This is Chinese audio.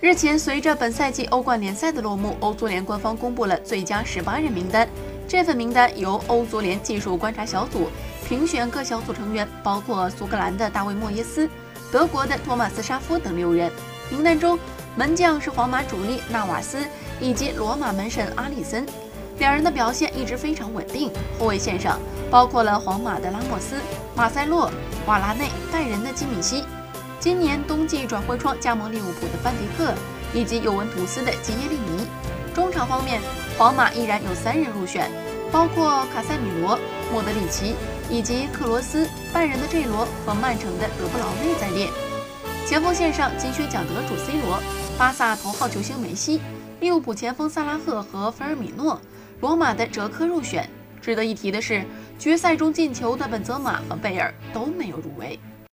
日前，随着本赛季欧冠联赛的落幕，欧足联官方公布了最佳十八人名单。这份名单由欧足联技术观察小组评选，各小组成员包括苏格兰的大卫·莫耶斯、德国的托马斯·沙夫等六人。名单中，门将是皇马主力纳瓦斯以及罗马门神阿里森，两人的表现一直非常稳定。后卫线上包括了皇马的拉莫斯、马塞洛、瓦拉内、拜仁的基米希。今年冬季转会窗加盟利物浦的范迪克，以及尤文图斯的基耶利尼。中场方面，皇马依然有三人入选，包括卡塞米罗、莫德里奇以及克罗斯。拜仁的 J 罗和曼城的德布劳内在列。前锋线上，金靴奖得主 C 罗、巴萨头号球星梅西、利物浦前锋萨拉赫和菲尔米诺、罗马的哲科入选。值得一提的是，决赛中进球的本泽马和贝尔都没有入围。